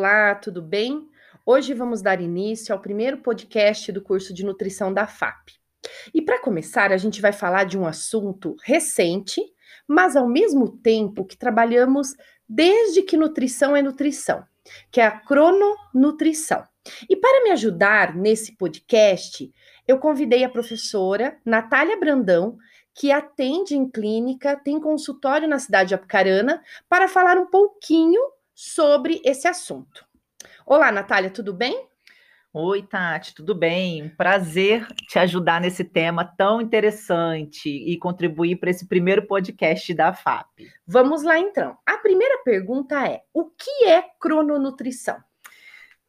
Olá, tudo bem? Hoje vamos dar início ao primeiro podcast do curso de nutrição da FAP. E para começar, a gente vai falar de um assunto recente, mas ao mesmo tempo que trabalhamos desde que nutrição é nutrição, que é a crononutrição. E para me ajudar nesse podcast, eu convidei a professora Natália Brandão, que atende em clínica, tem consultório na cidade de Apucarana, para falar um pouquinho sobre esse assunto. Olá, Natália, tudo bem? Oi, Tati, tudo bem? Um prazer te ajudar nesse tema tão interessante e contribuir para esse primeiro podcast da FAP. Vamos lá, então. A primeira pergunta é: o que é crononutrição?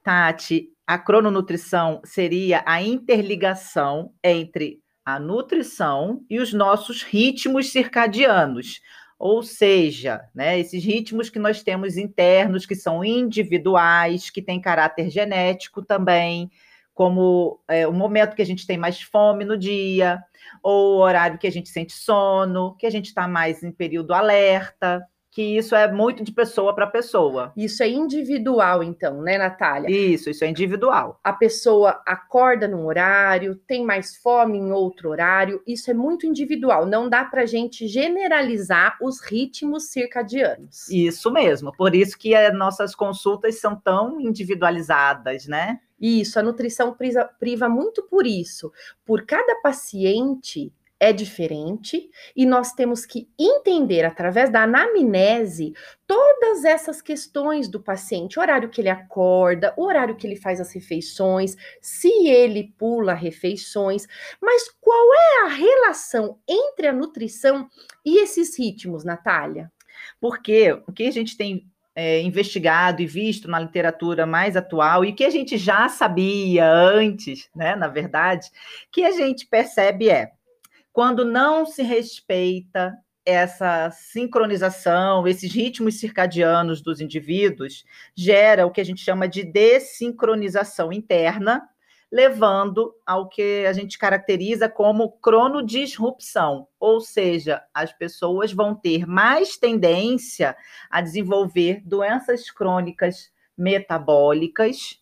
Tati, a crononutrição seria a interligação entre a nutrição e os nossos ritmos circadianos. Ou seja, né, esses ritmos que nós temos internos, que são individuais, que têm caráter genético também, como é, o momento que a gente tem mais fome no dia, ou o horário que a gente sente sono, que a gente está mais em período alerta que isso é muito de pessoa para pessoa. Isso é individual, então, né, Natália? Isso, isso é individual. A pessoa acorda num horário, tem mais fome em outro horário, isso é muito individual. Não dá para gente generalizar os ritmos circadianos. Isso mesmo, por isso que as nossas consultas são tão individualizadas, né? Isso, a nutrição priva, priva muito por isso. Por cada paciente, é diferente e nós temos que entender através da anamnese todas essas questões do paciente, o horário que ele acorda, o horário que ele faz as refeições, se ele pula refeições, mas qual é a relação entre a nutrição e esses ritmos, Natália? Porque o que a gente tem é, investigado e visto na literatura mais atual e que a gente já sabia antes, né, na verdade, que a gente percebe é quando não se respeita essa sincronização, esses ritmos circadianos dos indivíduos, gera o que a gente chama de desincronização interna, levando ao que a gente caracteriza como cronodisrupção, ou seja, as pessoas vão ter mais tendência a desenvolver doenças crônicas metabólicas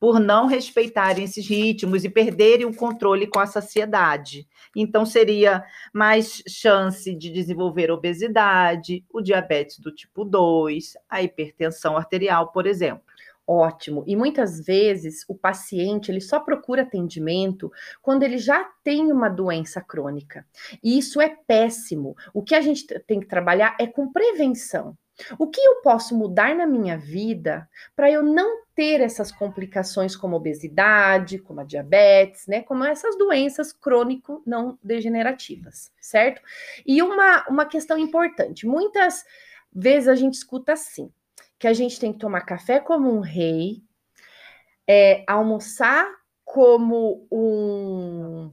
por não respeitarem esses ritmos e perderem o controle com a saciedade. Então, seria mais chance de desenvolver obesidade, o diabetes do tipo 2, a hipertensão arterial, por exemplo. Ótimo. E muitas vezes o paciente ele só procura atendimento quando ele já tem uma doença crônica. E isso é péssimo. O que a gente tem que trabalhar é com prevenção. O que eu posso mudar na minha vida para eu não ter essas complicações como obesidade, como a diabetes, né? Como essas doenças crônico não degenerativas, certo? E uma, uma questão importante: muitas vezes a gente escuta assim, que a gente tem que tomar café como um rei, é, almoçar como um,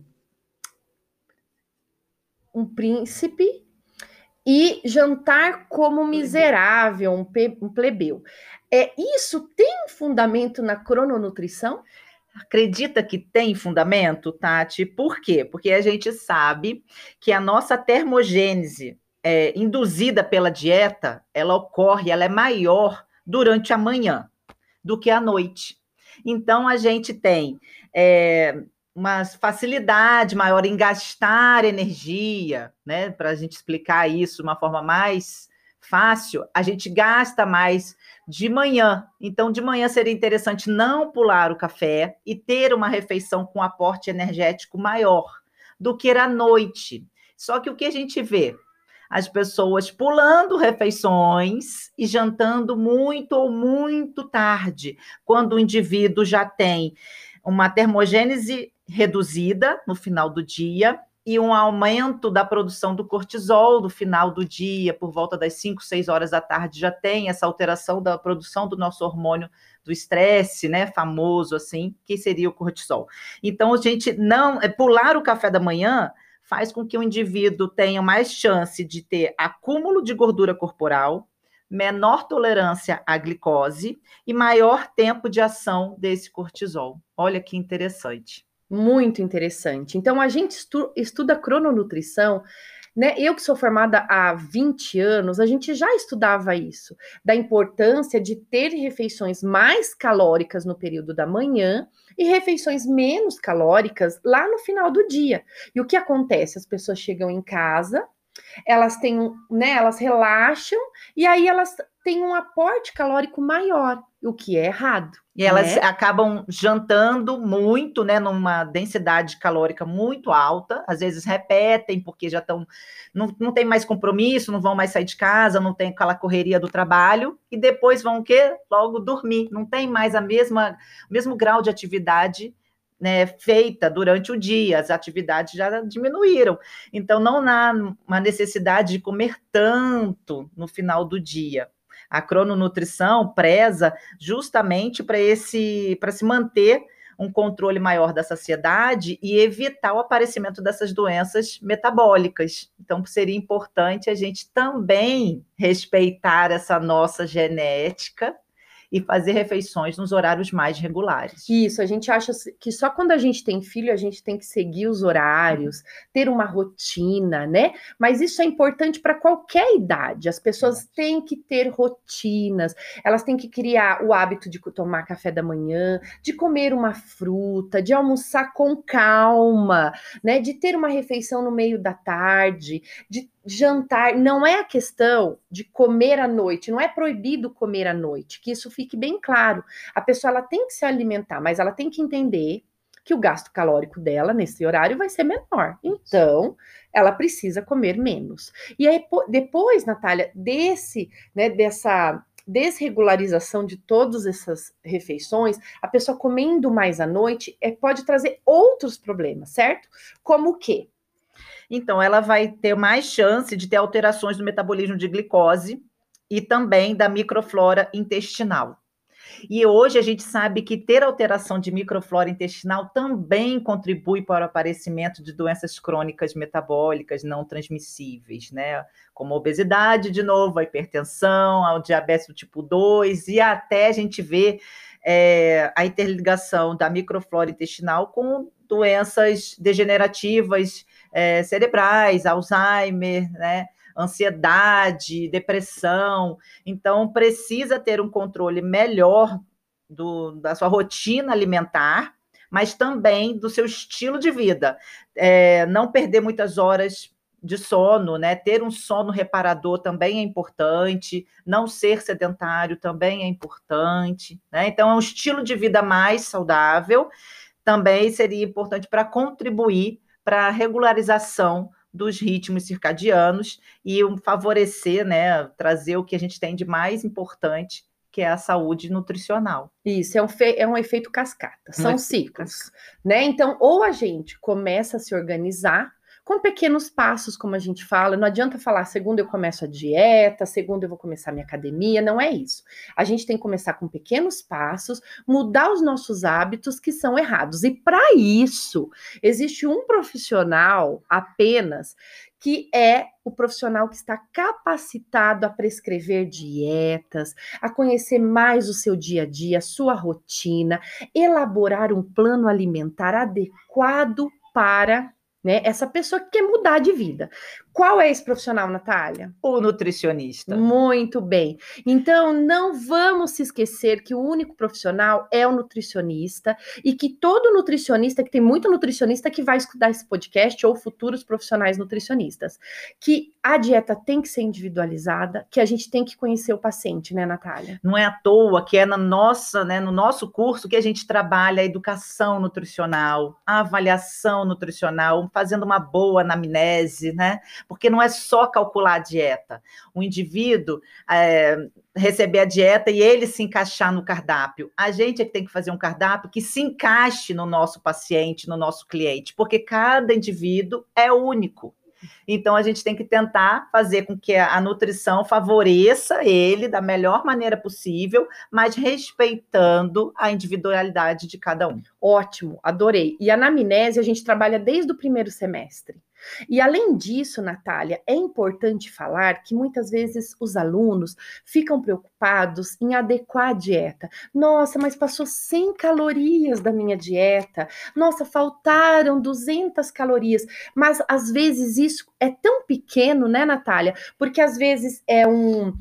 um príncipe e jantar como miserável, um, um plebeu. É, isso tem fundamento na crononutrição? Acredita que tem fundamento, Tati? Por quê? Porque a gente sabe que a nossa termogênese é, induzida pela dieta, ela ocorre, ela é maior durante a manhã do que à noite. Então, a gente tem é, uma facilidade maior em gastar energia, né? Para a gente explicar isso de uma forma mais fácil, a gente gasta mais de manhã. Então, de manhã seria interessante não pular o café e ter uma refeição com aporte energético maior do que à noite. Só que o que a gente vê? As pessoas pulando refeições e jantando muito ou muito tarde, quando o indivíduo já tem uma termogênese reduzida no final do dia e um aumento da produção do cortisol no final do dia, por volta das 5, 6 horas da tarde, já tem essa alteração da produção do nosso hormônio do estresse, né, famoso assim, que seria o cortisol. Então, a gente não é pular o café da manhã faz com que o indivíduo tenha mais chance de ter acúmulo de gordura corporal, menor tolerância à glicose e maior tempo de ação desse cortisol. Olha que interessante. Muito interessante. Então, a gente estu estuda crononutrição né? Eu que sou formada há 20 anos, a gente já estudava isso, da importância de ter refeições mais calóricas no período da manhã e refeições menos calóricas lá no final do dia. E o que acontece? As pessoas chegam em casa, elas têm, né, elas relaxam e aí elas têm um aporte calórico maior, o que é errado. E elas né? acabam jantando muito, né, numa densidade calórica muito alta, às vezes repetem porque já estão não, não tem mais compromisso, não vão mais sair de casa, não tem aquela correria do trabalho e depois vão o quê? Logo dormir, não tem mais a mesma o mesmo grau de atividade né, feita durante o dia, as atividades já diminuíram. Então, não há uma necessidade de comer tanto no final do dia. A crononutrição preza justamente para esse para se manter um controle maior da saciedade e evitar o aparecimento dessas doenças metabólicas. Então, seria importante a gente também respeitar essa nossa genética e fazer refeições nos horários mais regulares. Isso, a gente acha que só quando a gente tem filho a gente tem que seguir os horários, ter uma rotina, né? Mas isso é importante para qualquer idade. As pessoas têm que ter rotinas, elas têm que criar o hábito de tomar café da manhã, de comer uma fruta, de almoçar com calma, né? De ter uma refeição no meio da tarde, de jantar, não é a questão de comer à noite, não é proibido comer à noite, que isso fique bem claro. A pessoa ela tem que se alimentar, mas ela tem que entender que o gasto calórico dela nesse horário vai ser menor. Então, ela precisa comer menos. E aí depois, Natália, desse, né, dessa desregularização de todas essas refeições, a pessoa comendo mais à noite é, pode trazer outros problemas, certo? Como o quê? Então, ela vai ter mais chance de ter alterações no metabolismo de glicose e também da microflora intestinal. E hoje a gente sabe que ter alteração de microflora intestinal também contribui para o aparecimento de doenças crônicas metabólicas não transmissíveis, né? Como a obesidade, de novo, a hipertensão, o diabetes do tipo 2, e até a gente vê é, a interligação da microflora intestinal com doenças degenerativas é, cerebrais, Alzheimer, né? ansiedade, depressão. Então, precisa ter um controle melhor do, da sua rotina alimentar, mas também do seu estilo de vida. É, não perder muitas horas de sono, né? Ter um sono reparador também é importante, não ser sedentário também é importante, né? Então, é um estilo de vida mais saudável, também seria importante para contribuir para a regularização dos ritmos circadianos e favorecer, né, trazer o que a gente tem de mais importante, que é a saúde nutricional. Isso, é um, é um efeito cascata, são um ciclos, né? Então, ou a gente começa a se organizar com pequenos passos, como a gente fala. Não adianta falar, segunda eu começo a dieta, segunda eu vou começar minha academia, não é isso. A gente tem que começar com pequenos passos, mudar os nossos hábitos que são errados. E para isso, existe um profissional apenas que é o profissional que está capacitado a prescrever dietas, a conhecer mais o seu dia a dia, a sua rotina, elaborar um plano alimentar adequado para né? Essa pessoa que quer mudar de vida. Qual é esse profissional, Natália? O nutricionista. Muito bem. Então, não vamos se esquecer que o único profissional é o nutricionista e que todo nutricionista, que tem muito nutricionista que vai escutar esse podcast ou futuros profissionais nutricionistas, que a dieta tem que ser individualizada, que a gente tem que conhecer o paciente, né, Natália? Não é à toa que é na nossa, né, no nosso curso que a gente trabalha a educação nutricional, a avaliação nutricional, fazendo uma boa anamnese, né? Porque não é só calcular a dieta. O indivíduo é, receber a dieta e ele se encaixar no cardápio. A gente é que tem que fazer um cardápio que se encaixe no nosso paciente, no nosso cliente, porque cada indivíduo é único. Então, a gente tem que tentar fazer com que a nutrição favoreça ele da melhor maneira possível, mas respeitando a individualidade de cada um. Ótimo, adorei. E a anamnese a gente trabalha desde o primeiro semestre. E além disso, Natália, é importante falar que muitas vezes os alunos ficam preocupados em adequar a dieta. Nossa, mas passou 100 calorias da minha dieta. Nossa, faltaram 200 calorias. Mas às vezes isso é tão pequeno, né, Natália? Porque às vezes é um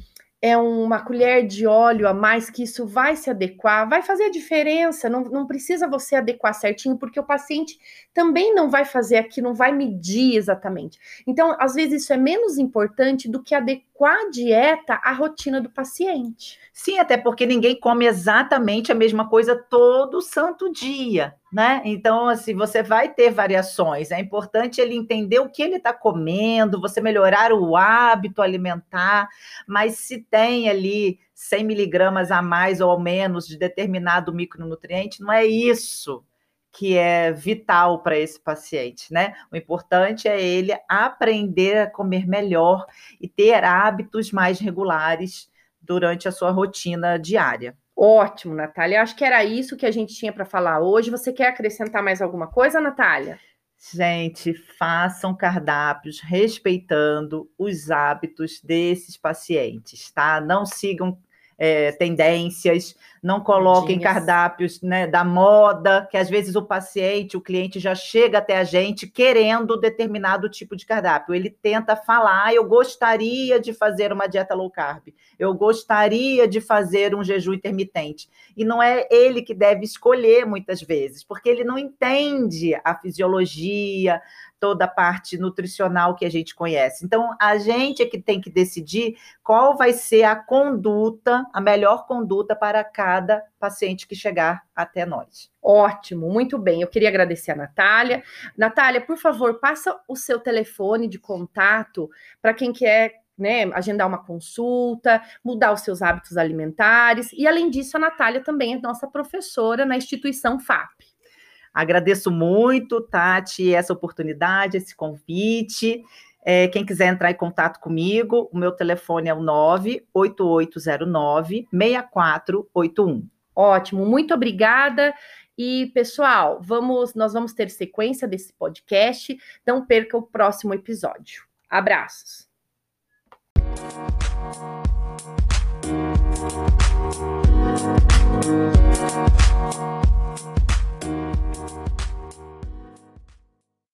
é uma colher de óleo a mais que isso vai se adequar, vai fazer a diferença, não, não precisa você adequar certinho, porque o paciente também não vai fazer aqui, não vai medir exatamente. Então, às vezes, isso é menos importante do que adequar a dieta à rotina do paciente. Sim, até porque ninguém come exatamente a mesma coisa todo santo dia, né? Então, assim, você vai ter variações. É importante ele entender o que ele está comendo, você melhorar o hábito alimentar, mas se tem ali 100 miligramas a mais ou menos de determinado micronutriente, não é isso que é vital para esse paciente, né? O importante é ele aprender a comer melhor e ter hábitos mais regulares durante a sua rotina diária. Ótimo, Natália. Acho que era isso que a gente tinha para falar hoje. Você quer acrescentar mais alguma coisa, Natália? Gente, façam cardápios respeitando os hábitos desses pacientes, tá? Não sigam é, tendências, não coloquem cardápios né, da moda, que às vezes o paciente, o cliente já chega até a gente querendo determinado tipo de cardápio. Ele tenta falar, ah, eu gostaria de fazer uma dieta low carb, eu gostaria de fazer um jejum intermitente. E não é ele que deve escolher muitas vezes, porque ele não entende a fisiologia, toda a parte nutricional que a gente conhece. Então, a gente é que tem que decidir qual vai ser a conduta, a melhor conduta para cada paciente que chegar até nós. Ótimo, muito bem. Eu queria agradecer a Natália. Natália, por favor, passa o seu telefone de contato para quem quer né, agendar uma consulta, mudar os seus hábitos alimentares. E, além disso, a Natália também é nossa professora na instituição FAP. Agradeço muito, Tati, essa oportunidade, esse convite. É, quem quiser entrar em contato comigo, o meu telefone é o 98809-6481. Ótimo, muito obrigada. E pessoal, vamos, nós vamos ter sequência desse podcast. Não perca o próximo episódio. Abraços.